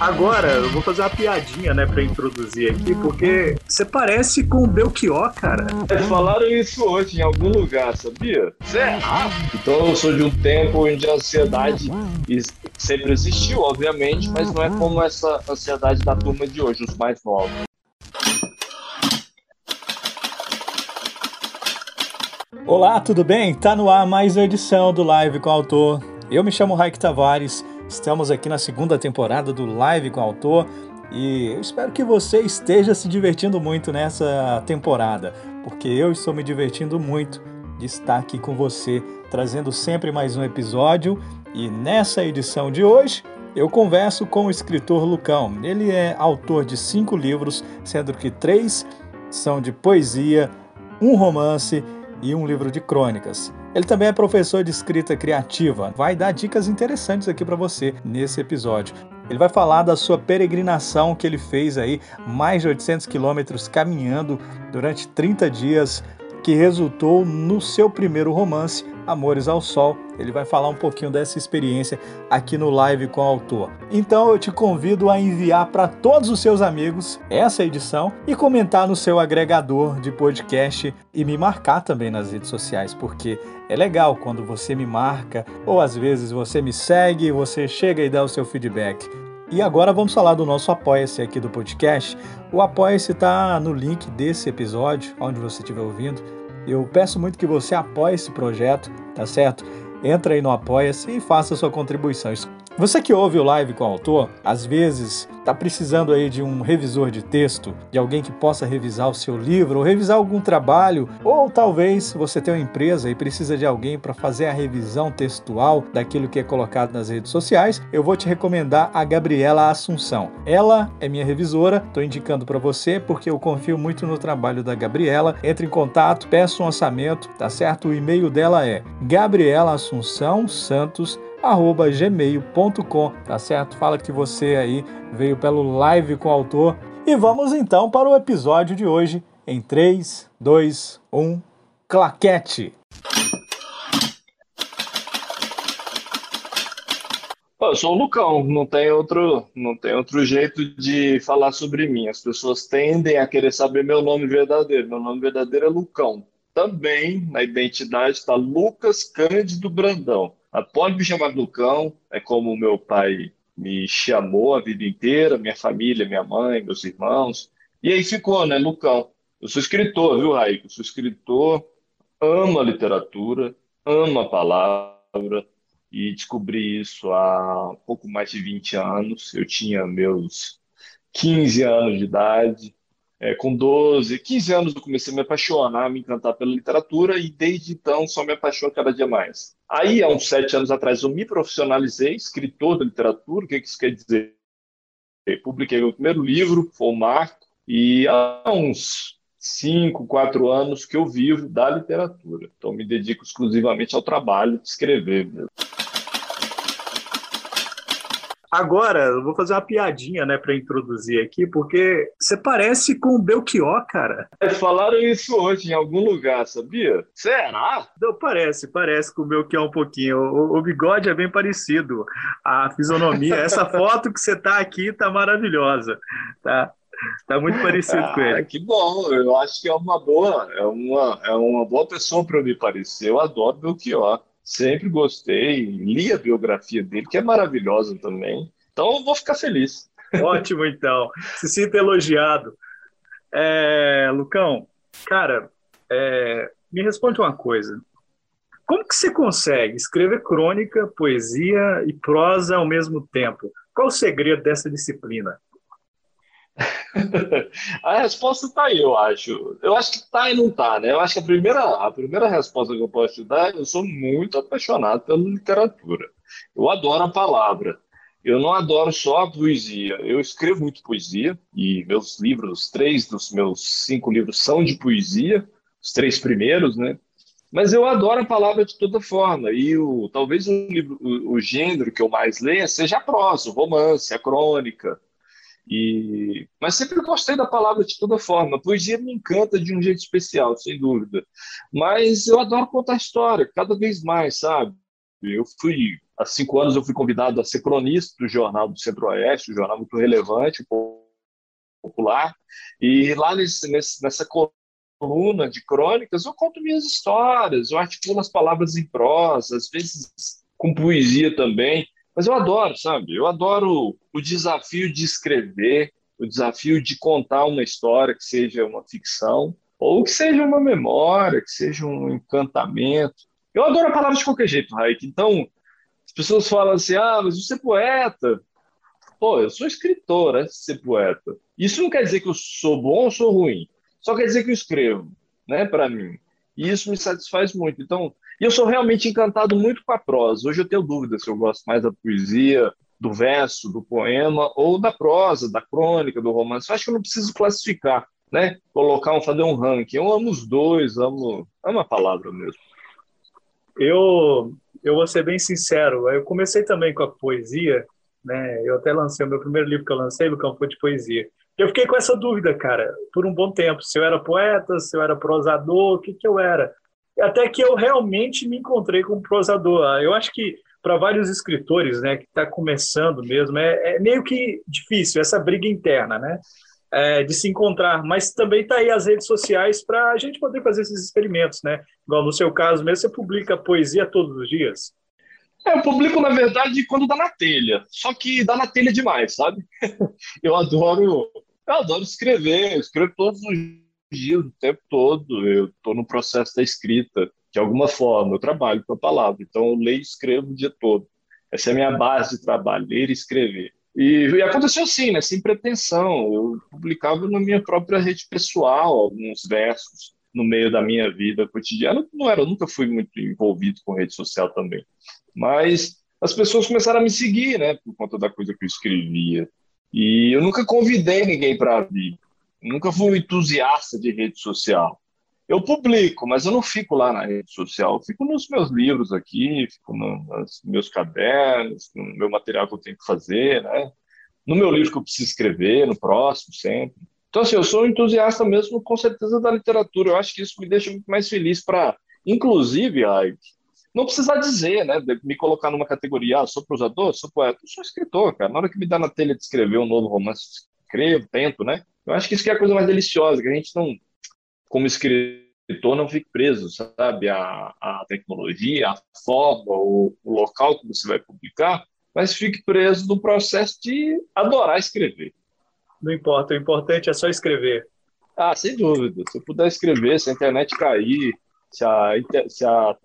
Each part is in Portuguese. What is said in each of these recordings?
Agora, eu vou fazer uma piadinha, né, pra introduzir aqui, porque você parece com o Belchior, cara. Eles falaram isso hoje em algum lugar, sabia? Será? Então eu sou de um tempo onde a ansiedade sempre existiu, obviamente, mas não é como essa ansiedade da turma de hoje, os mais novos. Olá, tudo bem? Tá no ar mais uma edição do Live com o Autor. Eu me chamo Raik Tavares Estamos aqui na segunda temporada do Live com o Autor e eu espero que você esteja se divertindo muito nessa temporada, porque eu estou me divertindo muito de estar aqui com você, trazendo sempre mais um episódio. E nessa edição de hoje, eu converso com o escritor Lucão. Ele é autor de cinco livros, sendo que três são de poesia, um romance e um livro de crônicas. Ele também é professor de escrita criativa. Vai dar dicas interessantes aqui para você nesse episódio. Ele vai falar da sua peregrinação que ele fez aí, mais de 800 quilômetros caminhando durante 30 dias, que resultou no seu primeiro romance, Amores ao Sol. Ele vai falar um pouquinho dessa experiência aqui no live com o autor. Então eu te convido a enviar para todos os seus amigos essa edição e comentar no seu agregador de podcast e me marcar também nas redes sociais, porque é legal quando você me marca ou às vezes você me segue, você chega e dá o seu feedback. E agora vamos falar do nosso Apoia-se aqui do podcast. O Apoia-se está no link desse episódio, onde você estiver ouvindo. Eu peço muito que você apoie esse projeto, tá certo? Entra aí no Apoia-se e faça sua contribuição. Você que ouve o live com o autor, às vezes está precisando aí de um revisor de texto, de alguém que possa revisar o seu livro ou revisar algum trabalho, ou talvez você tem uma empresa e precisa de alguém para fazer a revisão textual daquilo que é colocado nas redes sociais, eu vou te recomendar a Gabriela Assunção. Ela é minha revisora, estou indicando para você porque eu confio muito no trabalho da Gabriela. Entre em contato, peça um orçamento, tá certo? O e-mail dela é Gabriela Assunção Santos gmail.com, tá certo? Fala que você aí veio pelo live com o autor. E vamos então para o episódio de hoje em 3, 2, 1, claquete! Eu sou o Lucão, não tem outro, não tem outro jeito de falar sobre mim. As pessoas tendem a querer saber meu nome verdadeiro. Meu nome verdadeiro é Lucão. Também na identidade está Lucas Cândido Brandão. Pode me chamar Lucão, é como meu pai me chamou a vida inteira, minha família, minha mãe, meus irmãos. E aí ficou, né, Lucão. Eu sou escritor, viu, Raíco? Eu sou escritor, amo a literatura, amo a palavra e descobri isso há pouco mais de 20 anos. Eu tinha meus 15 anos de idade é, com 12, 15 anos eu comecei a me apaixonar, a me encantar pela literatura e desde então só me apaixono cada dia mais. Aí, há uns sete anos atrás, eu me profissionalizei, escritor de literatura, o que isso quer dizer? Eu publiquei meu primeiro livro, foi o Marco, e há uns cinco, quatro anos que eu vivo da literatura. Então, me dedico exclusivamente ao trabalho de escrever mesmo. Agora, eu vou fazer uma piadinha, né, para introduzir aqui, porque você parece com o Belchior, cara. Falaram isso hoje em algum lugar, sabia? Será? Não, parece, parece com o Belchior um pouquinho. O, o bigode é bem parecido. A fisionomia, essa foto que você tá aqui tá maravilhosa, tá? Tá muito parecido ah, com ele. Que bom, eu acho que é uma boa, é uma, é uma boa pessoa para me parecer. Eu adoro Belchior. Sempre gostei, li a biografia dele, que é maravilhosa também. Então eu vou ficar feliz. Ótimo, então. Se sinta elogiado. É, Lucão, cara, é, me responde uma coisa. Como que você consegue escrever crônica, poesia e prosa ao mesmo tempo? Qual o segredo dessa disciplina? a resposta está aí, eu acho. Eu acho que está e não está, né? Eu acho que a primeira, a primeira resposta que eu posso te dar é eu sou muito apaixonado pela literatura. Eu adoro a palavra. Eu não adoro só a poesia. Eu escrevo muito poesia e meus livros, três dos meus cinco livros são de poesia, os três primeiros, né? Mas eu adoro a palavra de toda forma. E o, talvez o, livro, o, o gênero que eu mais leia seja a prosa, o romance, a crônica. E, mas sempre gostei da palavra de toda forma. A poesia me encanta de um jeito especial, sem dúvida. Mas eu adoro contar história, cada vez mais, sabe? Eu fui há cinco anos eu fui convidado a ser cronista do jornal do Centro-Oeste, um jornal muito relevante, popular, e lá nesse, nessa coluna de crônicas eu conto minhas histórias, eu articulo as palavras em prosa, às vezes com poesia também, mas eu adoro, sabe? Eu adoro o desafio de escrever, o desafio de contar uma história que seja uma ficção, ou que seja uma memória, que seja um encantamento. Eu adoro a palavra de qualquer jeito, Raik. Então, as pessoas falam assim: ah, mas você é poeta. Pô, eu sou escritor, é ser poeta. Isso não quer dizer que eu sou bom ou sou ruim. Só quer dizer que eu escrevo, né, para mim. E isso me satisfaz muito. Então, eu sou realmente encantado muito com a prosa. Hoje eu tenho dúvida se eu gosto mais da poesia, do verso, do poema ou da prosa, da crônica, do romance. Eu acho que eu não preciso classificar né? Colocar um, fazer um ranking. Eu amo os dois, amo, amo a palavra mesmo. Eu, eu vou ser bem sincero, eu comecei também com a poesia, né? Eu até lancei o meu primeiro livro que eu lancei, no campo de poesia. Eu fiquei com essa dúvida, cara, por um bom tempo, se eu era poeta, se eu era prosador, o que que eu era. Até que eu realmente me encontrei como prosador. Eu acho que para vários escritores, né, que está começando mesmo, é, é meio que difícil essa briga interna, né? é, de se encontrar, mas também está aí as redes sociais para a gente poder fazer esses experimentos, né? Igual no seu caso mesmo, você publica poesia todos os dias. É, eu publico, na verdade, quando dá na telha. Só que dá na telha demais, sabe? eu adoro, eu adoro escrever, eu escrevo todos os dias, o tempo todo. Eu estou no processo da escrita, de alguma forma, eu trabalho com a palavra. Então, eu leio e escrevo o dia todo. Essa é a minha base de trabalho, ler e escrever. E, e, aconteceu assim, né, sem pretensão. Eu publicava na minha própria rede pessoal alguns versos no meio da minha vida cotidiana. Não era, eu nunca fui muito envolvido com rede social também. Mas as pessoas começaram a me seguir, né, por conta da coisa que eu escrevia. E eu nunca convidei ninguém para vir. Nunca fui um entusiasta de rede social. Eu publico, mas eu não fico lá na rede social. Eu fico nos meus livros aqui, fico no, nos meus cadernos, no meu material que eu tenho que fazer, né? No meu livro que eu preciso escrever, no próximo, sempre. Então, assim, eu sou um entusiasta mesmo, com certeza, da literatura. Eu acho que isso me deixa muito mais feliz para, inclusive, ai, não precisar dizer, né? Me colocar numa categoria, ah, sou prosador, sou poeta. Sou escritor, cara. Na hora que me dá na telha de escrever um novo romance, escrevo, tento, né? Eu acho que isso que é a coisa mais deliciosa, que a gente não como escritor, não fique preso, sabe, a, a tecnologia, a forma, o, o local que você vai publicar, mas fique preso no processo de adorar escrever. Não importa, o importante é só escrever. Ah, sem dúvida. Se eu puder escrever, se a internet cair, se a, se a,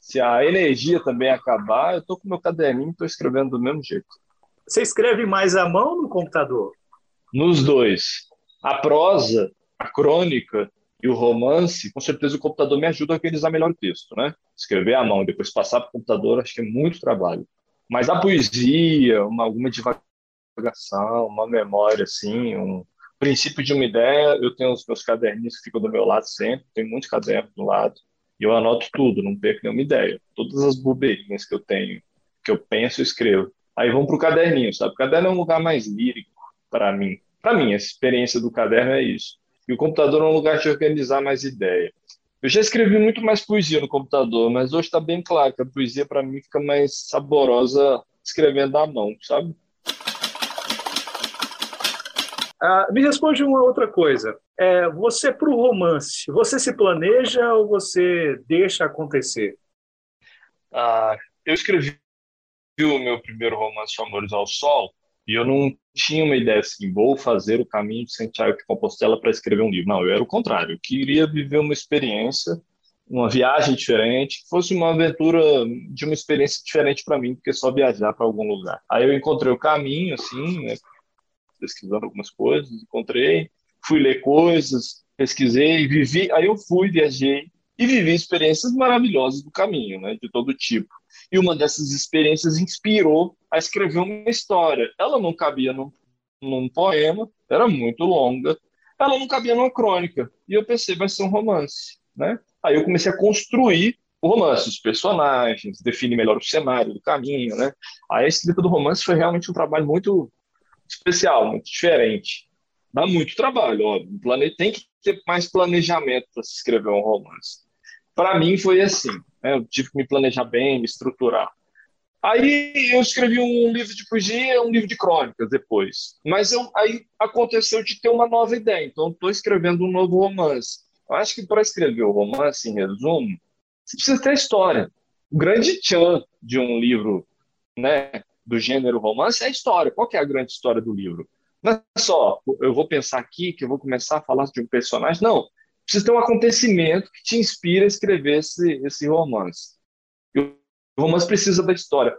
se a energia também acabar, eu estou com meu caderninho e estou escrevendo do mesmo jeito. Você escreve mais à mão ou no computador? Nos dois. A prosa, a crônica, e o romance, com certeza o computador me ajuda a organizar melhor o texto, né? Escrever à mão, depois passar para o computador, acho que é muito trabalho. Mas a poesia, uma, alguma divagação, uma memória, assim, um princípio de uma ideia, eu tenho os meus caderninhos que ficam do meu lado sempre, tem muitos cadernos do lado, e eu anoto tudo, não perco nenhuma ideia. Todas as bobeirinhas que eu tenho, que eu penso, eu escrevo. Aí vão para o caderninho, sabe? O caderno é um lugar mais lírico para mim. Para mim, a experiência do caderno é isso. E o computador é um lugar de organizar mais ideia. Eu já escrevi muito mais poesia no computador, mas hoje está bem claro que a poesia para mim fica mais saborosa escrevendo à mão, sabe? Ah, me responde uma outra coisa. É, você, para o romance, você se planeja ou você deixa acontecer? Ah, eu escrevi o meu primeiro romance, Amores ao Sol, e eu não tinha uma ideia assim, vou fazer o caminho de Santiago de Compostela para escrever um livro. Não, eu era o contrário. Eu queria viver uma experiência, uma viagem diferente, que fosse uma aventura de uma experiência diferente para mim, porque só viajar para algum lugar. Aí eu encontrei o caminho, assim, né, pesquisando algumas coisas, encontrei, fui ler coisas, pesquisei, vivi. Aí eu fui, viajei e vivi experiências maravilhosas do caminho, né, de todo tipo. E uma dessas experiências inspirou a escrever uma história. Ela não cabia num, num poema, era muito longa. Ela não cabia numa crônica. E eu pensei, vai ser um romance, né? Aí eu comecei a construir o romance, os personagens, definir melhor o cenário do caminho, né? Aí a escrita do romance foi realmente um trabalho muito especial, muito diferente. Dá muito trabalho, ó. Tem que ter mais planejamento para se escrever um romance. Para mim foi assim, né? eu tive que me planejar bem, me estruturar. Aí eu escrevi um livro de poesia, um livro de crônicas depois. Mas eu, aí aconteceu de ter uma nova ideia, então estou escrevendo um novo romance. Eu acho que para escrever o romance, em resumo, você precisa ter história. O grande tchan de um livro né, do gênero romance é a história. Qual é a grande história do livro? Não é só, eu vou pensar aqui que eu vou começar a falar de um personagem. Não, precisa ter um acontecimento que te inspira a escrever esse, esse romance. O romance precisa da história.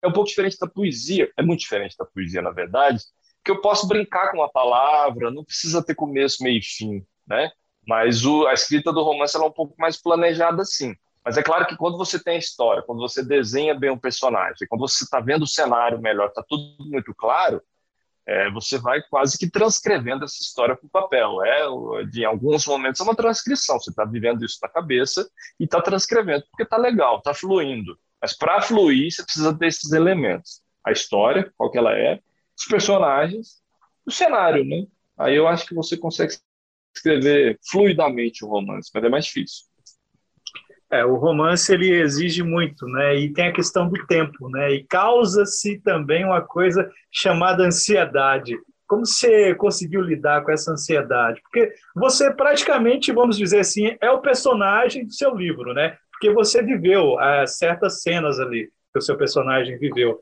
É um pouco diferente da poesia, é muito diferente da poesia, na verdade, que eu posso brincar com a palavra, não precisa ter começo, meio e fim, né? Mas o, a escrita do romance é um pouco mais planejada, sim. Mas é claro que quando você tem a história, quando você desenha bem um personagem, quando você está vendo o cenário melhor, está tudo muito claro, é, você vai quase que transcrevendo essa história para o papel. É, de, em alguns momentos é uma transcrição, você está vivendo isso na cabeça e está transcrevendo, porque está legal, está fluindo. Mas para fluir, você precisa desses elementos. A história, qual que ela é, os personagens, o cenário, né? Aí eu acho que você consegue escrever fluidamente o romance, mas é mais difícil. É, o romance ele exige muito, né? E tem a questão do tempo, né? E causa-se também uma coisa chamada ansiedade. Como você conseguiu lidar com essa ansiedade? Porque você praticamente, vamos dizer assim, é o personagem do seu livro, né? Porque você viveu é, certas cenas ali que o seu personagem viveu,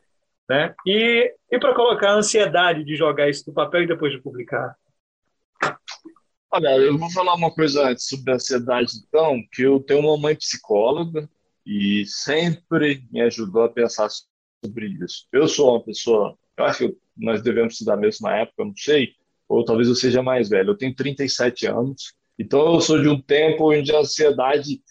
né? E, e para colocar a ansiedade de jogar isso no papel e depois de publicar? Olha, eu vou falar uma coisa sobre a ansiedade, então, que eu tenho uma mãe psicóloga e sempre me ajudou a pensar sobre isso. Eu sou uma pessoa, eu acho que nós devemos estudar da mesma época, não sei, ou talvez eu seja mais velho. Eu tenho 37 anos, então eu sou de um tempo onde a ansiedade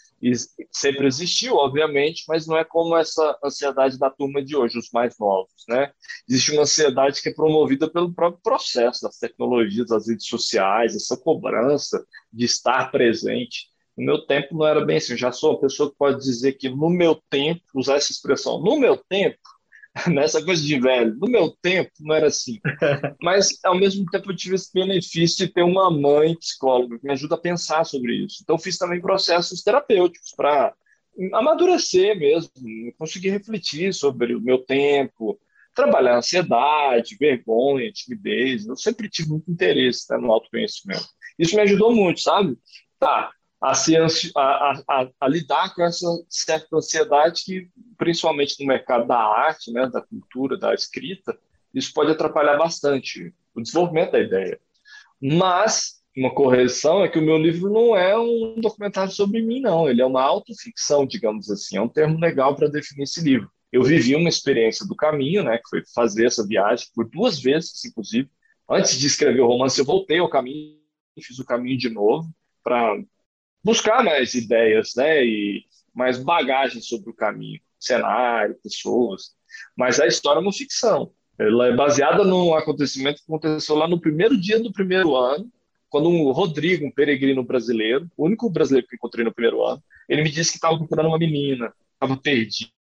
sempre existiu, obviamente, mas não é como essa ansiedade da turma de hoje, os mais novos, né? Existe uma ansiedade que é promovida pelo próprio processo das tecnologias, das redes sociais, essa cobrança de estar presente. No meu tempo não era bem assim, eu já sou uma pessoa que pode dizer que no meu tempo, usar essa expressão, no meu tempo, nessa coisa de velho. No meu tempo não era assim. Mas, ao mesmo tempo, eu tive esse benefício de ter uma mãe psicóloga que me ajuda a pensar sobre isso. Então, fiz também processos terapêuticos para amadurecer mesmo, conseguir refletir sobre o meu tempo, trabalhar ansiedade, vergonha, timidez. Eu sempre tive muito interesse né, no autoconhecimento. Isso me ajudou muito, sabe? Tá, a, se, a, a, a, lidar com essa certa ansiedade que, principalmente no mercado da arte, né, da cultura, da escrita, isso pode atrapalhar bastante o desenvolvimento da ideia. Mas uma correção é que o meu livro não é um documentário sobre mim, não. Ele é uma autoficção, digamos assim. É um termo legal para definir esse livro. Eu vivi uma experiência do caminho, né, que foi fazer essa viagem por duas vezes, inclusive. Antes de escrever o romance, eu voltei ao caminho, fiz o caminho de novo para buscar mais ideias, né? E mais bagagem sobre o caminho, cenário, pessoas. Mas a história é uma ficção. Ela é baseada num acontecimento que aconteceu lá no primeiro dia do primeiro ano, quando um Rodrigo, um peregrino brasileiro, o único brasileiro que encontrei no primeiro ano, ele me disse que estava procurando uma menina, estava perdida.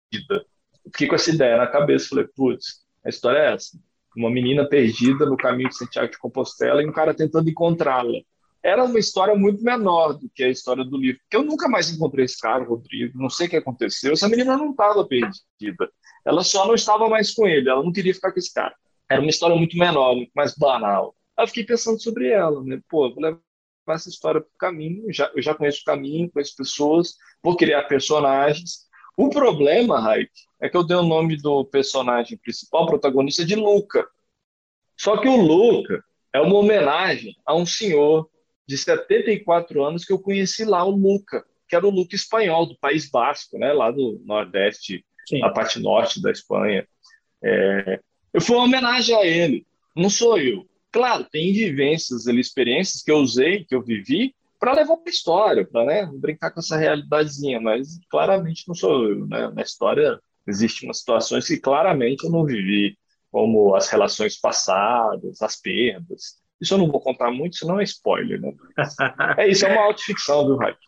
Eu fiquei com essa ideia na cabeça, falei, putz, a história é essa. Uma menina perdida no caminho de Santiago de Compostela e um cara tentando encontrá-la era uma história muito menor do que a história do livro. Porque eu nunca mais encontrei esse cara, Rodrigo, não sei o que aconteceu. Essa menina não estava perdida. Ela só não estava mais com ele, ela não queria ficar com esse cara. Era uma história muito menor, muito mais banal. Eu fiquei pensando sobre ela, né? Pô, vou levar essa história para o caminho, já, eu já conheço o caminho, conheço pessoas, vou criar personagens. O problema, Raik, é que eu dei o nome do personagem principal, protagonista, de Luca. Só que o Luca é uma homenagem a um senhor de 74 anos que eu conheci lá o Luca, que era o Luca espanhol do País Basco, né, lá do Nordeste, Sim. na parte norte da Espanha. É, eu fui uma homenagem a ele, não sou eu. Claro, tem vivências, ali, experiências que eu usei, que eu vivi, para levar para a história, para né, brincar com essa realidadezinha, mas claramente não sou eu. Né? Na história existem umas situações que claramente eu não vivi, como as relações passadas, as perdas, isso eu não vou contar muito, senão é spoiler, né? é isso, é uma autoficção, viu, Hype?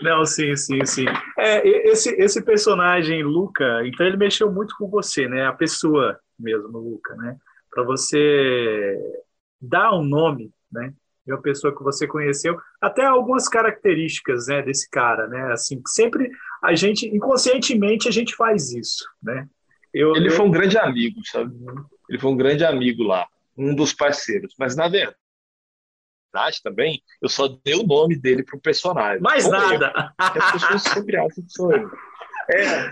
Não, sim, sim, sim. É, esse, esse personagem, Luca, então ele mexeu muito com você, né? A pessoa mesmo, Luca, né? Para você dar um nome, né? De uma pessoa que você conheceu, até algumas características, né? Desse cara, né? Assim, sempre a gente, inconscientemente, a gente faz isso, né? eu, ele eu... foi um grande amigo, sabe? Ele foi um grande amigo lá, um dos parceiros. Mas, na verdade, também, eu só dei o nome dele pro personagem. Mais nada! Eu. As pessoas sempre acham que sou eu. É.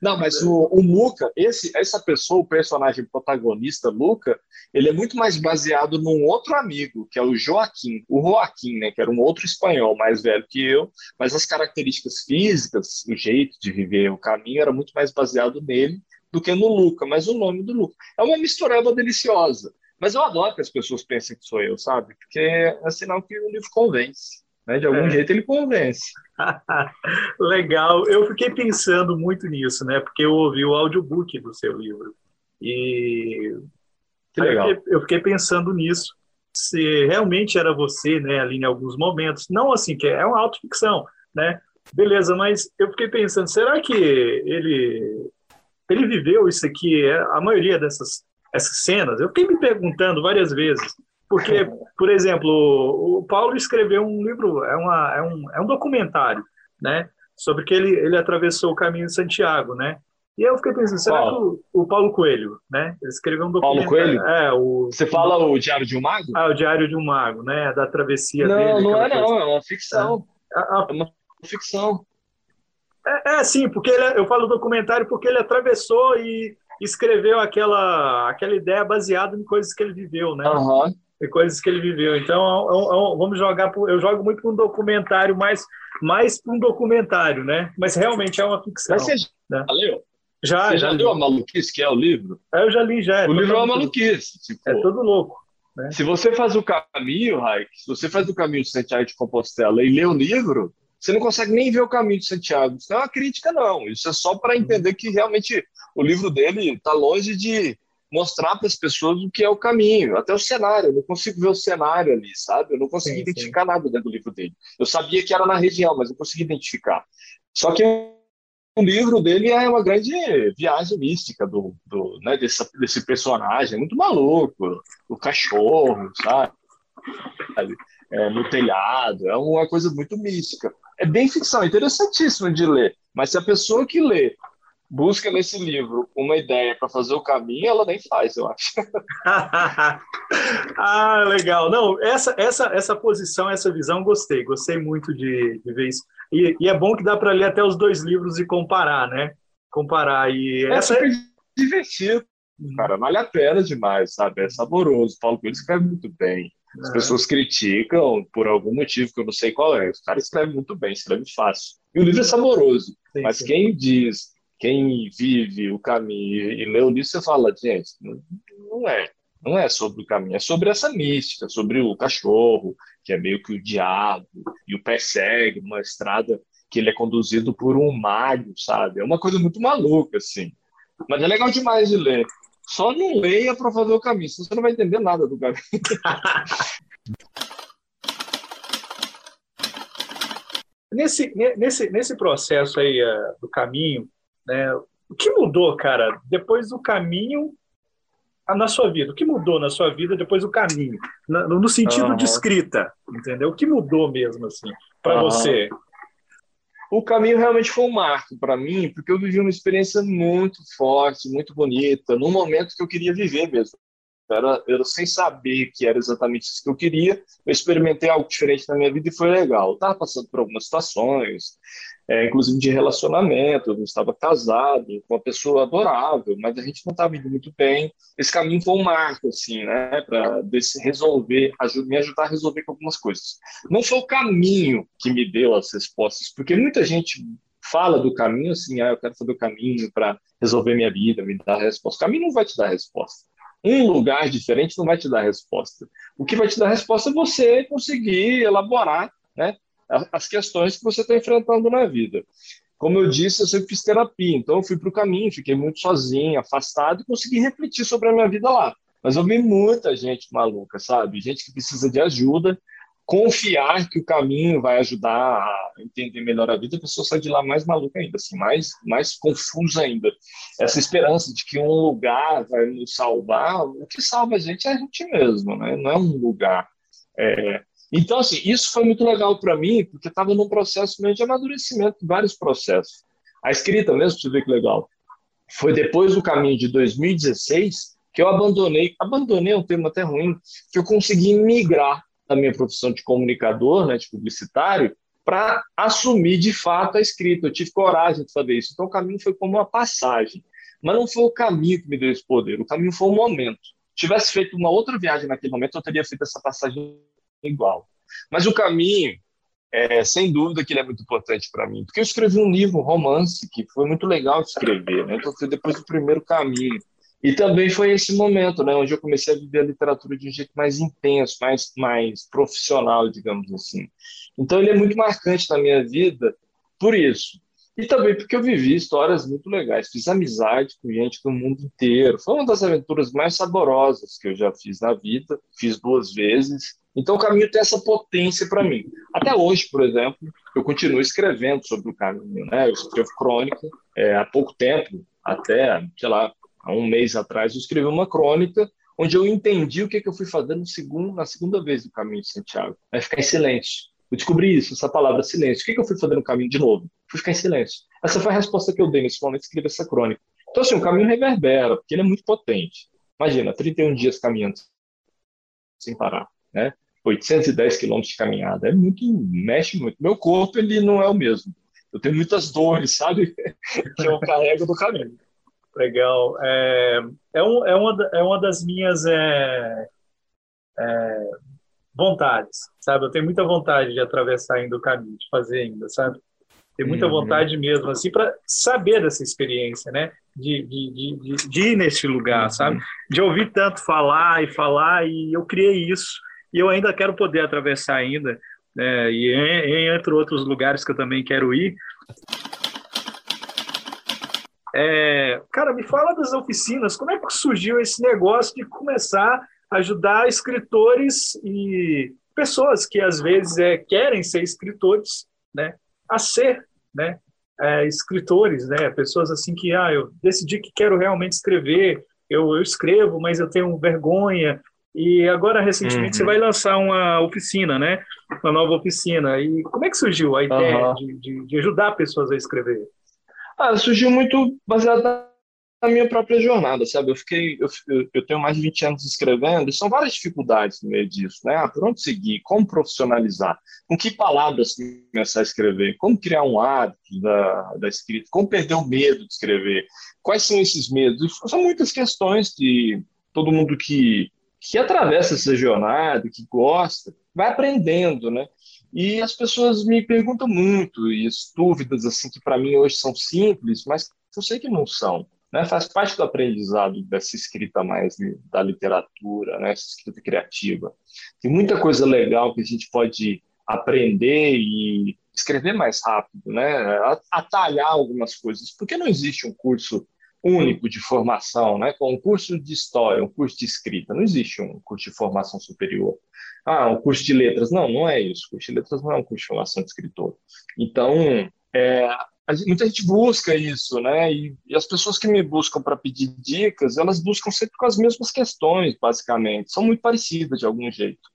Não, mas o, o Luca, esse, essa pessoa, o personagem protagonista, Luca, ele é muito mais baseado num outro amigo, que é o Joaquim, o Joaquim, né, que era um outro espanhol mais velho que eu, mas as características físicas, o jeito de viver, o caminho, era muito mais baseado nele do que no Luca, mas o nome do Luca. É uma misturada deliciosa. Mas eu adoro que as pessoas pensem que sou eu, sabe? Porque é sinal que o livro convence. Né? De algum é. jeito ele convence. Legal. Eu fiquei pensando muito nisso, né? Porque eu ouvi o audiobook do seu livro. E que legal. Eu fiquei, eu fiquei pensando nisso. Se realmente era você, né, ali em alguns momentos. Não assim, que é uma autoficção, né? Beleza, mas eu fiquei pensando, será que ele ele viveu isso aqui, é, a maioria dessas essas cenas? Eu fiquei me perguntando várias vezes. Porque, por exemplo, o Paulo escreveu um livro, é, uma, é, um, é um documentário, né? Sobre que ele, ele atravessou o caminho de Santiago, né? E eu fiquei pensando, será Paulo. que o, o, Paulo Coelho, né? Ele escreveu um documentário. Paulo Coelho? É, o, Você fala o Diário de um Mago? Ah, o Diário de um Mago, né? Da travessia não, dele. Não, não é coisa. não, é uma ficção. É, é uma ficção. É, é sim, porque ele, eu falo documentário porque ele atravessou e escreveu aquela, aquela ideia baseada em coisas que ele viveu, né? Uhum e coisas que ele viveu. Então, é é vamos jogar. Eu jogo muito para um documentário, mais, mais para um documentário, né? Mas realmente é uma ficção. Mas você né? já leu? Já, você já, já leu a Maluquice, que é o livro? É, eu já li, já. É o livro é uma maluquice. Tipo, é todo louco. Né? Se você faz o caminho, Raik, se você faz o caminho de Santiago de Compostela e lê o livro, você não consegue nem ver o caminho de Santiago. Isso não é uma crítica, não. Isso é só para entender que realmente o livro dele está longe de mostrar para as pessoas o que é o caminho, até o cenário. Eu não consigo ver o cenário ali, sabe? Eu não consegui sim, identificar sim. nada dentro do livro dele. Eu sabia que era na região, mas não consegui identificar. Só que o livro dele é uma grande viagem mística do, do né, desse, desse personagem, muito maluco, o cachorro, sabe? É, no telhado, é uma coisa muito mística. É bem ficção, é interessantíssimo de ler, mas se a pessoa que lê busca nesse livro uma ideia para fazer o caminho, ela nem faz, eu acho. ah, legal. Não, essa, essa, essa posição, essa visão, gostei. Gostei muito de, de ver isso. E, e é bom que dá para ler até os dois livros e comparar, né? Comparar. E é essa... super divertido. Cara, vale a pena demais, sabe? É saboroso. Paulo Coelho escreve muito bem. As pessoas criticam por algum motivo que eu não sei qual é. O cara escreve muito bem, escreve fácil. E o livro é saboroso. Sim, mas sim. quem diz quem vive o caminho e lê o livro, você fala, gente, não é. Não é sobre o caminho, é sobre essa mística, sobre o cachorro, que é meio que o diabo, e o persegue numa estrada que ele é conduzido por um mago, sabe? É uma coisa muito maluca, assim. Mas é legal demais de ler. Só não leia para fazer o caminho, senão você não vai entender nada do caminho. nesse, nesse, nesse processo aí uh, do caminho, né? O que mudou, cara, depois do caminho na sua vida? O que mudou na sua vida depois do caminho? No, sentido uhum. de escrita, entendeu? O que mudou mesmo, assim, para uhum. você? O caminho realmente foi um marco para mim, porque eu vivi uma experiência muito forte, muito bonita, num momento que eu queria viver mesmo. Era, era sem saber que era exatamente isso que eu queria. Eu experimentei algo diferente na minha vida e foi legal. Estava passando por algumas situações, é, inclusive de relacionamento. Eu não estava casado com uma pessoa adorável, mas a gente não estava indo muito bem. Esse caminho foi um marco, assim, né, para resolver, me ajudar a resolver algumas coisas. Não foi o caminho que me deu as respostas, porque muita gente fala do caminho assim, ah, eu quero fazer o caminho para resolver minha vida, me dar a resposta. O caminho não vai te dar a resposta um lugar diferente não vai te dar resposta. O que vai te dar resposta é você conseguir elaborar né, as questões que você está enfrentando na vida. Como eu disse, eu sempre fiz terapia, então eu fui para o caminho, fiquei muito sozinho, afastado e consegui refletir sobre a minha vida lá. Mas eu vi muita gente maluca, sabe? Gente que precisa de ajuda confiar que o caminho vai ajudar a entender melhor a vida, a pessoa sai de lá mais maluca ainda, assim, mais, mais confusa ainda. Essa esperança de que um lugar vai nos salvar, o que salva a gente é a gente mesmo, né? não é um lugar. É... Então, assim, isso foi muito legal para mim, porque estava num processo mesmo de amadurecimento, vários processos. A escrita mesmo, você vê que legal. foi depois do caminho de 2016 que eu abandonei, abandonei é um termo até ruim, que eu consegui migrar da minha profissão de comunicador, né, de publicitário, para assumir de fato a escrita. Eu tive coragem de fazer isso. Então o caminho foi como uma passagem. Mas não foi o caminho que me deu esse poder, o caminho foi o momento. Se tivesse feito uma outra viagem naquele momento, eu teria feito essa passagem igual. Mas o caminho, é, sem dúvida que ele é muito importante para mim, porque eu escrevi um livro, um romance, que foi muito legal de escrever, né? Então foi depois do primeiro caminho. E também foi esse momento, né, onde eu comecei a viver a literatura de um jeito mais intenso, mais, mais profissional, digamos assim. Então ele é muito marcante na minha vida por isso. E também porque eu vivi histórias muito legais, fiz amizade com gente do mundo inteiro. Foi uma das aventuras mais saborosas que eu já fiz na vida, fiz duas vezes. Então o caminho tem essa potência para mim. Até hoje, por exemplo, eu continuo escrevendo sobre o caminho, né? Eu escrevo crônica é, há pouco tempo, até, sei lá, há um mês atrás, eu escrevi uma crônica onde eu entendi o que, que eu fui fazendo segundo, na segunda vez do caminho de Santiago. É ficar em silêncio. Eu descobri isso, essa palavra silêncio. O que, que eu fui fazer no caminho de novo? Fui ficar em silêncio. Essa foi a resposta que eu dei nesse momento de escrever essa crônica. Então, assim, o caminho reverbera, porque ele é muito potente. Imagina, 31 dias caminhando sem parar, né? 810 quilômetros de caminhada. É muito, mexe muito. Meu corpo, ele não é o mesmo. Eu tenho muitas dores, sabe? que eu carrego do caminho. Legal. É, é, um, é, uma, é uma das minhas é, é, vontades, sabe? Eu tenho muita vontade de atravessar ainda o caminho, de fazer ainda, sabe? Tenho muita uhum. vontade mesmo, assim, para saber dessa experiência, né? De, de, de, de, ir nesse lugar, uhum. sabe? De ouvir tanto falar e falar, e eu criei isso, e eu ainda quero poder atravessar ainda, né? e entre outros lugares que eu também quero ir. É, cara, me fala das oficinas, como é que surgiu esse negócio de começar a ajudar escritores e pessoas que às vezes é, querem ser escritores, né, a ser, né, é, escritores, né, pessoas assim que, ah, eu decidi que quero realmente escrever, eu, eu escrevo, mas eu tenho vergonha, e agora, recentemente, uhum. você vai lançar uma oficina, né? Uma nova oficina. E como é que surgiu a ideia uhum. de, de, de, ajudar pessoas a escrever? Ah, surgiu muito baseado na minha própria jornada, sabe? Eu fiquei, eu, eu tenho mais de 20 anos escrevendo e são várias dificuldades no meio disso, né? Ah, por onde seguir? Como profissionalizar? Com que palavras começar a escrever? Como criar um hábito da, da escrita? Como perder o medo de escrever? Quais são esses medos? São muitas questões que todo mundo que, que atravessa essa jornada, que gosta, vai aprendendo, né? E as pessoas me perguntam muito, as dúvidas assim que para mim hoje são simples, mas eu sei que não são. Né? Faz parte do aprendizado dessa escrita mais da literatura, né? essa escrita criativa. Tem muita coisa legal que a gente pode aprender e escrever mais rápido, né? atalhar algumas coisas, porque não existe um curso único de formação, né? Com um curso de história, um curso de escrita, não existe um curso de formação superior. Ah, um curso de letras. Não, não é isso. O curso de letras não é um curso de formação de escritor. Então, é, muita gente busca isso, né? E, e as pessoas que me buscam para pedir dicas, elas buscam sempre com as mesmas questões, basicamente. São muito parecidas de algum jeito.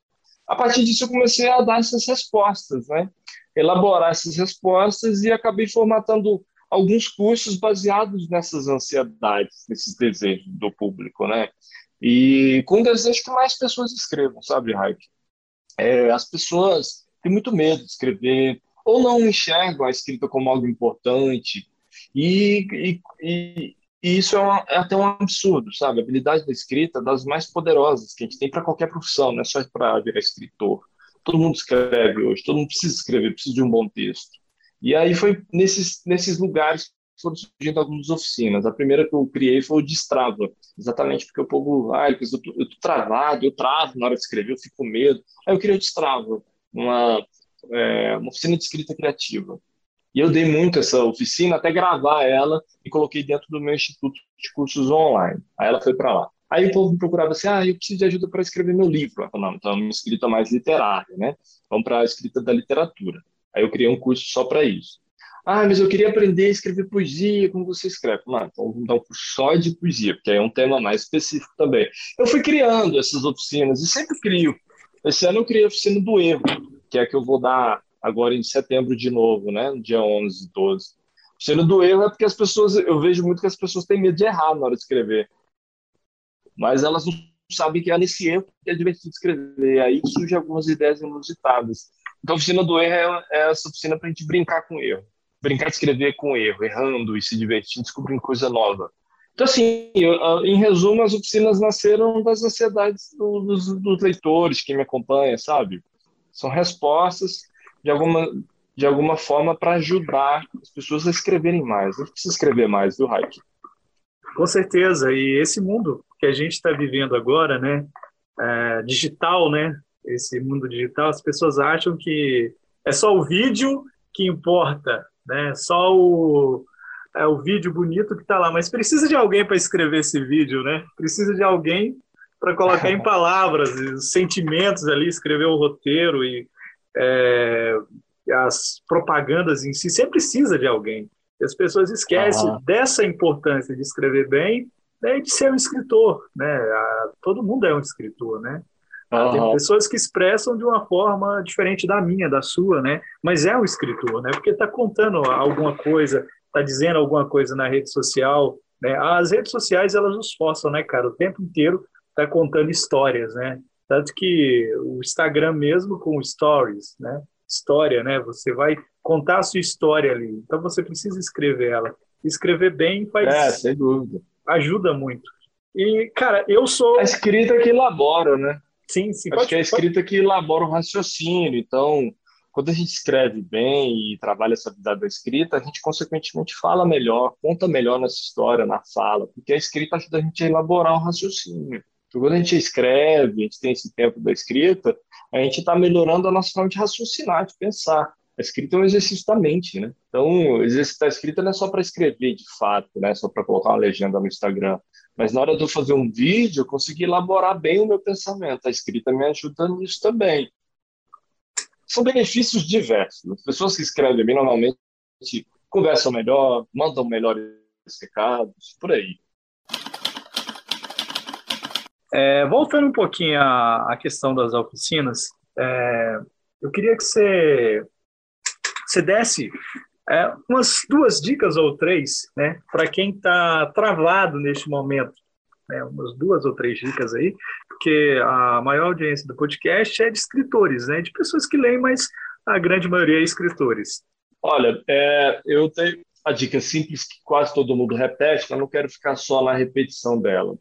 A partir disso, eu comecei a dar essas respostas, né? Elaborar essas respostas e acabei formatando alguns cursos baseados nessas ansiedades, nesses desejos do público, né? E com o desejo que mais pessoas escrevam, sabe, Raik? É, as pessoas têm muito medo de escrever, ou não enxergam a escrita como algo importante, e, e, e, e isso é, uma, é, até um absurdo, sabe? A habilidade da escrita é das mais poderosas que a gente tem para qualquer profissão, não é só para virar escritor. Todo mundo escreve hoje, todo mundo precisa escrever, precisa de um bom texto. E aí foi nesses, nesses lugares foram surgindo algumas oficinas. A primeira que eu criei foi o Destrava, exatamente porque o povo, ah, eu tô, travado, eu travo na hora de escrever, eu fico com medo. Aí eu criei o Destrava, uma, é, uma oficina de escrita criativa. E eu dei muito essa oficina, até gravar ela e coloquei dentro do meu instituto de cursos online. Aí ela foi para lá. Aí o povo me procurava assim, ah, eu preciso de ajuda para escrever meu livro. Eu não, então é uma escrita mais literária, né? Vamos para a escrita da literatura. Aí eu criei um curso só para isso. Ah, mas eu queria aprender a escrever poesia, como você escreve. Ah, então vamos dar um curso só de poesia, porque é um tema mais específico também. Eu fui criando essas oficinas e sempre crio. Esse ano eu criei a oficina do erro, que é a que eu vou dar agora em setembro de novo, né? No dia 11 e 12. A Oficina do erro é porque as pessoas, eu vejo muito que as pessoas têm medo de errar na hora de escrever. Mas elas não sabem que é nesse erro que é divertido escrever. Aí surgem algumas ideias inusitadas. Então, a oficina do erro é, é essa oficina para a gente brincar com erro. Brincar de escrever com erro, errando e se divertindo, descobrindo coisa nova. Então, assim, eu, em resumo, as oficinas nasceram das ansiedades dos, dos leitores que me acompanham, sabe? São respostas de alguma, de alguma forma para ajudar as pessoas a escreverem mais. Gente precisa escrever mais, viu, Raik? Com certeza. E esse mundo que a gente está vivendo agora, né, é, digital, né, esse mundo digital, as pessoas acham que é só o vídeo que importa, né? Só o é o vídeo bonito que está lá, mas precisa de alguém para escrever esse vídeo, né? Precisa de alguém para colocar em palavras os sentimentos ali, escrever o roteiro e é, as propagandas em si. Sempre precisa de alguém. As pessoas esquecem uhum. dessa importância de escrever bem né, e de ser um escritor, né? A, todo mundo é um escritor, né? Uhum. Tem pessoas que expressam de uma forma diferente da minha, da sua, né? Mas é um escritor, né? Porque está contando alguma coisa, está dizendo alguma coisa na rede social, né? As redes sociais, elas nos forçam, né, cara? O tempo inteiro tá contando histórias, né? Tanto que o Instagram mesmo com stories, né? História, né? Você vai contar a sua história ali. Então você precisa escrever ela. Escrever bem faz... É, sem dúvida. Ajuda muito. E, cara, eu sou... A escrita que elabora, né? Sim, sim. Acho pode, que é a escrita pode... que elabora o raciocínio. Então, quando a gente escreve bem e trabalha essa habilidade da escrita, a gente consequentemente fala melhor, conta melhor nessa história, na fala, porque a escrita ajuda a gente a elaborar um raciocínio. Então, quando a gente escreve, a gente tem esse tempo da escrita, a gente está melhorando a nossa forma de raciocinar, de pensar. A escrita é um exercício da mente, né? Então, exercitar a escrita não é só para escrever de fato, né? Só para colocar uma legenda no Instagram. Mas na hora de eu fazer um vídeo, eu consegui elaborar bem o meu pensamento. A escrita me ajuda nisso também são benefícios diversos. As pessoas que escrevem bem normalmente conversam melhor, mandam melhores recados, por aí. É, voltando um pouquinho à, à questão das oficinas, é, eu queria que você, você desse é, umas duas dicas ou três né, para quem está travado neste momento. Né, umas duas ou três dicas aí porque a maior audiência do podcast é de escritores, né? De pessoas que leem, mas a grande maioria é escritores. Olha, é, eu tenho a dica simples que quase todo mundo repete, eu não quero ficar só na repetição dela.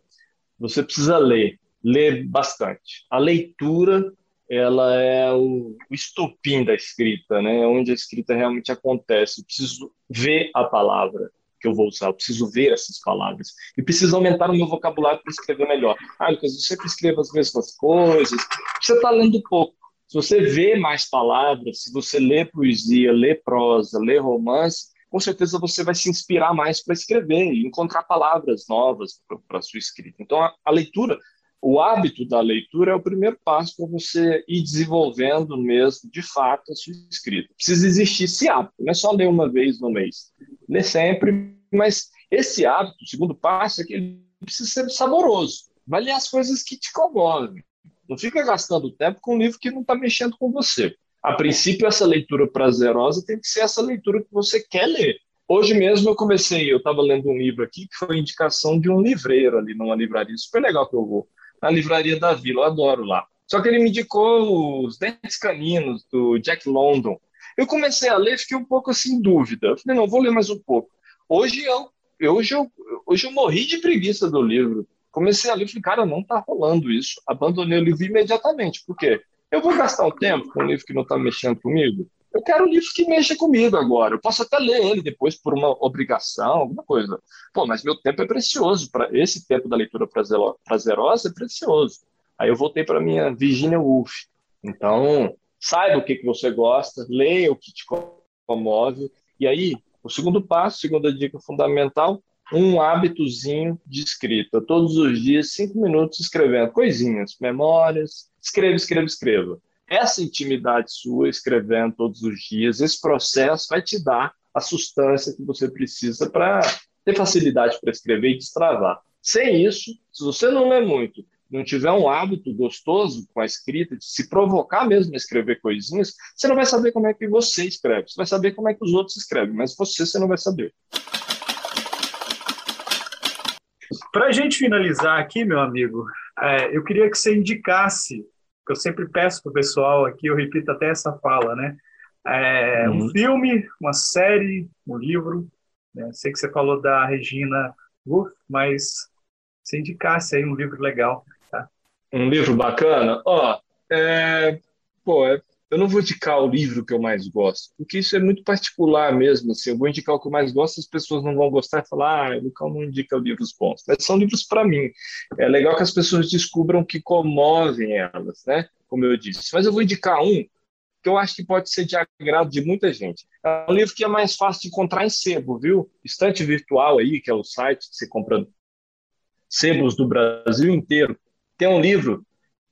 Você precisa ler, ler bastante. A leitura, ela é o, estopim da escrita, né? Onde a escrita realmente acontece. Eu preciso ver a palavra que eu vou usar, eu preciso ver essas palavras e preciso aumentar o meu vocabulário para escrever melhor. Ah, Lucas, eu sempre escrevo as mesmas coisas. Você está lendo pouco. Se você vê mais palavras, se você lê poesia, lê prosa, lê romance, com certeza você vai se inspirar mais para escrever e encontrar palavras novas para a sua escrita. Então, a, a leitura o hábito da leitura é o primeiro passo para você ir desenvolvendo mesmo, de fato, a sua escrita. Precisa existir esse hábito, não é só ler uma vez no mês. Ler sempre, mas esse hábito, o segundo passo, é que ele precisa ser saboroso. Vai ler as coisas que te comovem. Não fica gastando tempo com um livro que não está mexendo com você. A princípio, essa leitura prazerosa tem que ser essa leitura que você quer ler. Hoje mesmo eu comecei, eu estava lendo um livro aqui que foi indicação de um livreiro ali numa livraria super legal que eu vou na livraria da Vila, eu adoro lá. Só que ele me indicou os Dentes Caninos, do Jack London. Eu comecei a ler, fiquei um pouco assim em dúvida. Eu falei, não, vou ler mais um pouco. Hoje eu, hoje eu, hoje eu morri de preguiça do livro. Comecei a ler, falei, cara, não tá rolando isso. Abandonei o livro imediatamente. Por quê? Eu vou gastar um tempo com um livro que não está mexendo comigo? Eu quero um livro que mexa comigo agora. Eu posso até ler ele depois por uma obrigação, alguma coisa. Pô, mas meu tempo é precioso. Para esse tempo da leitura prazerosa é precioso. Aí eu voltei para minha Virginia Woolf. Então, saiba o que, que você gosta, leia o que te comove. E aí, o segundo passo, segunda dica fundamental, um hábitozinho de escrita. Todos os dias, cinco minutos escrevendo coisinhas, memórias. Escreva, escreva, escreva essa intimidade sua, escrevendo todos os dias, esse processo vai te dar a substância que você precisa para ter facilidade para escrever e destravar. Sem isso, se você não lê muito, não tiver um hábito gostoso com a escrita, de se provocar mesmo a escrever coisinhas, você não vai saber como é que você escreve. Você vai saber como é que os outros escrevem, mas você, você não vai saber. Para a gente finalizar aqui, meu amigo, é, eu queria que você indicasse, eu sempre peço para o pessoal aqui, eu repito até essa fala, né? É, uhum. Um filme, uma série, um livro. Né? Sei que você falou da Regina Wolf, mas se indicasse aí um livro legal um livro bacana? Ó, é, pô, é, eu não vou indicar o livro que eu mais gosto, porque isso é muito particular mesmo. Assim, eu vou indicar o que eu mais gosto, as pessoas não vão gostar e falar, ah, o Lucão não indica livros bons. Mas são livros para mim. É legal que as pessoas descubram que comovem elas, né? Como eu disse. Mas eu vou indicar um que eu acho que pode ser de agrado de muita gente. É um livro que é mais fácil de encontrar em sebo, viu? Estante virtual aí, que é o site que você compra sebos do Brasil inteiro. Tem um livro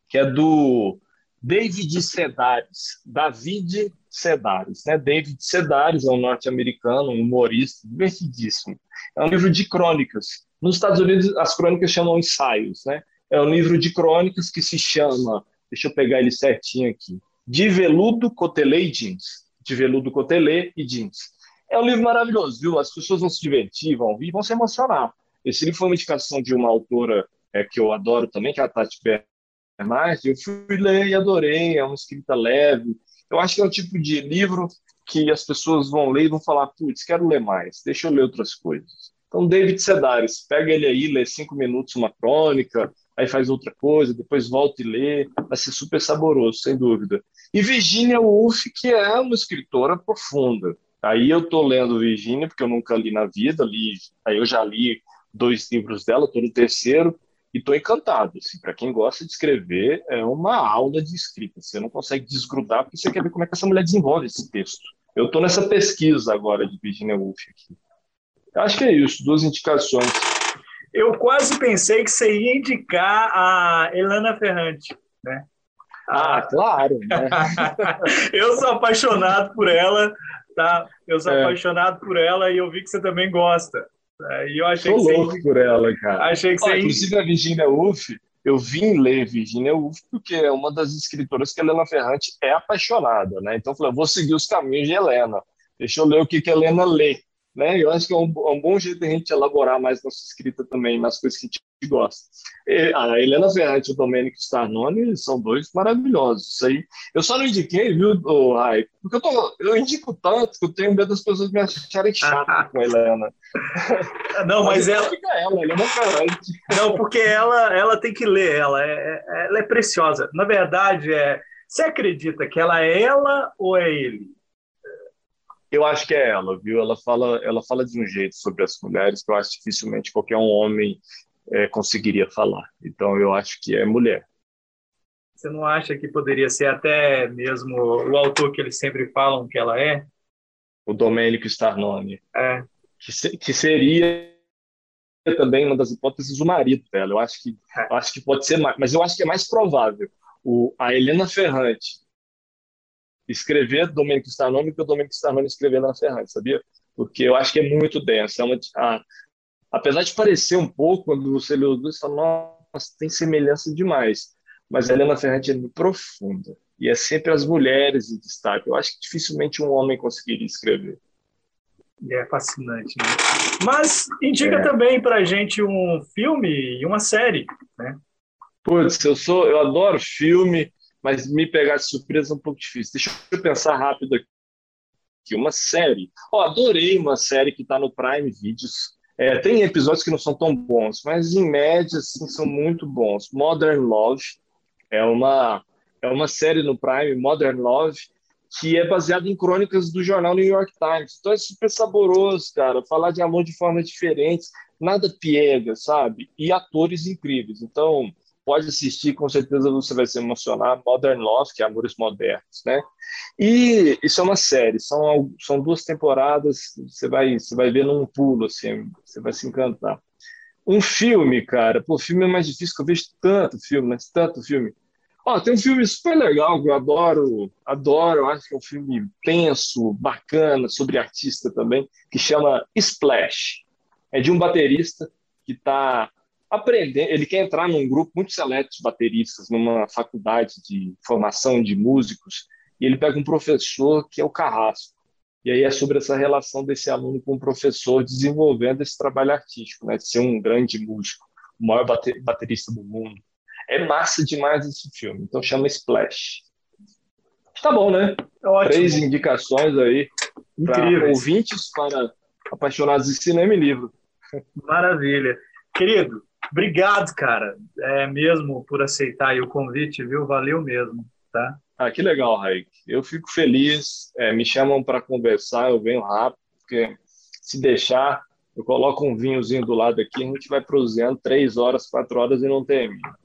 que é do David Sedaris, David Sedaris, né? David Sedaris é um norte-americano, um humorista divertidíssimo. É um livro de crônicas. Nos Estados Unidos, as crônicas chamam ensaios, né? É um livro de crônicas que se chama, deixa eu pegar ele certinho aqui, De Veludo, Cotelê e Jeans. De Veludo, Cotelê e Jeans. É um livro maravilhoso, viu? As pessoas vão se divertir, vão ouvir, vão se emocionar. Esse livro foi uma indicação de uma autora é, que eu adoro também, que é a Tati Bernardi, eu fui ler e adorei, é uma escrita leve. Eu acho que é o tipo de livro que as pessoas vão ler e vão falar, putz, quero ler mais, deixa eu ler outras coisas. Então, David Sedaris, pega ele aí, lê cinco minutos uma crônica, aí faz outra coisa, depois volta e lê, vai ser super saboroso, sem dúvida. E Virginia Woolf, que é uma escritora profunda. Aí eu tô lendo Virginia, porque eu nunca li na vida, li, aí eu já li dois livros dela, tô no terceiro, e estou encantado. Assim, Para quem gosta de escrever, é uma aula de escrita. Você não consegue desgrudar porque você quer ver como é que essa mulher desenvolve esse texto. Eu estou nessa pesquisa agora de Virginia Woolf aqui. Acho que é isso, duas indicações. Eu quase pensei que você ia indicar a Elana Ferrante, né? Ah, claro. Né? eu sou apaixonado por ela, tá? Eu sou é. apaixonado por ela e eu vi que você também gosta. E eu achei Tô que louco você... por ela, cara. Achei que Ó, você... Inclusive a Virginia Woolf, eu vim ler Virginia Woolf porque é uma das escritoras que a Helena Ferrante é apaixonada, né? Então eu falei, vou seguir os caminhos de Helena. Deixa eu ler o que, que a Helena lê. Né? Eu acho que é um, é um bom jeito de a gente elaborar mais nossa escrita também, nas coisas que a gente gosta. E a Helena Ferrante e o Domênico Starnoni são dois maravilhosos. Isso aí. Eu só não indiquei, viu, Rai? Porque eu, tô, eu indico tanto que eu tenho medo das pessoas me acharem chato com a Helena. Não, mas, mas ela. ela, Helena Ferrante. Não, porque ela, ela tem que ler, ela é, ela é preciosa. Na verdade, é. Você acredita que ela é ela ou é ele? Eu acho que é ela, viu? Ela fala, ela fala de um jeito sobre as mulheres que eu acho que dificilmente qualquer um homem é, conseguiria falar. Então eu acho que é mulher. Você não acha que poderia ser até mesmo o autor que eles sempre falam que ela é? O Domênico Starnone. É. Que, se, que seria também uma das hipóteses o marido dela. Eu acho que, é. eu acho que pode ser mais, mas eu acho que é mais provável. O, a Helena Ferrante escrever Domenico Starnone que o Domenico Starnone escrever na Ferrari, sabia? Porque eu acho que é muito denso. É uma, a, apesar de parecer um pouco, quando você lê os dois, você fala, nossa, tem semelhança demais. Mas a Helena Ferrante é muito profunda. E é sempre as mulheres em destaque. Eu acho que dificilmente um homem conseguiria escrever. É fascinante, né? Mas indica é. também pra gente um filme e uma série, né? Putz, eu sou, eu adoro filme, mas me pegar de surpresa é um pouco difícil. Deixa eu pensar rápido aqui. Uma série. Oh, adorei uma série que está no Prime Videos. É, tem episódios que não são tão bons, mas em média assim, são muito bons. Modern Love é uma, é uma série no Prime, Modern Love, que é baseada em crônicas do jornal New York Times. Então é super saboroso, cara. Falar de amor de forma diferente, nada piega, sabe? E atores incríveis. Então, pode assistir, com certeza você vai se emocionar. Modern Love, que é Amores Modernos, né? E isso é uma série, são, são duas temporadas, você vai, você vai ver num pulo, assim, você vai se encantar. Um filme, cara, pô, filme é mais difícil, que eu vejo tanto filme, mas tanto filme. Ó, tem um filme super legal que eu adoro, adoro, acho que é um filme tenso, bacana, sobre artista também, que chama Splash. É de um baterista que está aprender. Ele quer entrar num grupo muito seleto de bateristas, numa faculdade de formação de músicos, e ele pega um professor que é o Carrasco. E aí é sobre essa relação desse aluno com o professor desenvolvendo esse trabalho artístico, né, de ser um grande músico, o maior baterista do mundo. É massa demais esse filme, então chama Splash. Tá bom, né? É Três indicações aí para ouvintes, para apaixonados de cinema e livro. Maravilha. Querido, obrigado, cara, é mesmo por aceitar o convite, viu? Valeu mesmo, tá? Ah, que legal, Raik. Eu fico feliz. É, me chamam para conversar, eu venho rápido, porque se deixar, eu coloco um vinhozinho do lado aqui, a gente vai prosseando três horas, quatro horas e não termina.